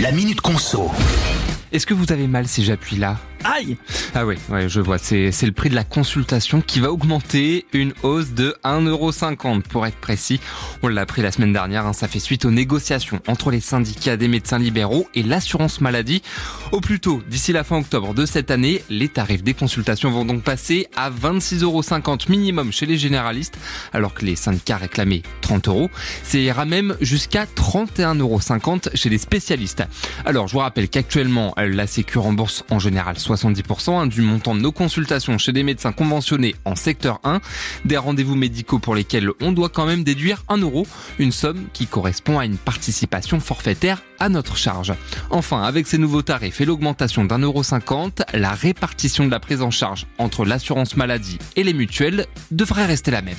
La Minute Conso. Est-ce que vous avez mal si j'appuie là? Aïe Ah oui, ouais, je vois, c'est le prix de la consultation qui va augmenter, une hausse de 1,50€ pour être précis. On l'a appris la semaine dernière, hein, ça fait suite aux négociations entre les syndicats des médecins libéraux et l'assurance maladie. Au plus tôt, d'ici la fin octobre de cette année, les tarifs des consultations vont donc passer à 26,50€ minimum chez les généralistes, alors que les syndicats réclamaient 30 euros. C'est ira même jusqu'à 31,50€ chez les spécialistes. Alors, je vous rappelle qu'actuellement, la Sécu rembourse en général 70% hein, du montant de nos consultations chez des médecins conventionnés en secteur 1, des rendez-vous médicaux pour lesquels on doit quand même déduire 1 euro, une somme qui correspond à une participation forfaitaire à notre charge. Enfin, avec ces nouveaux tarifs et l'augmentation d'un euro cinquante, la répartition de la prise en charge entre l'assurance maladie et les mutuelles devrait rester la même.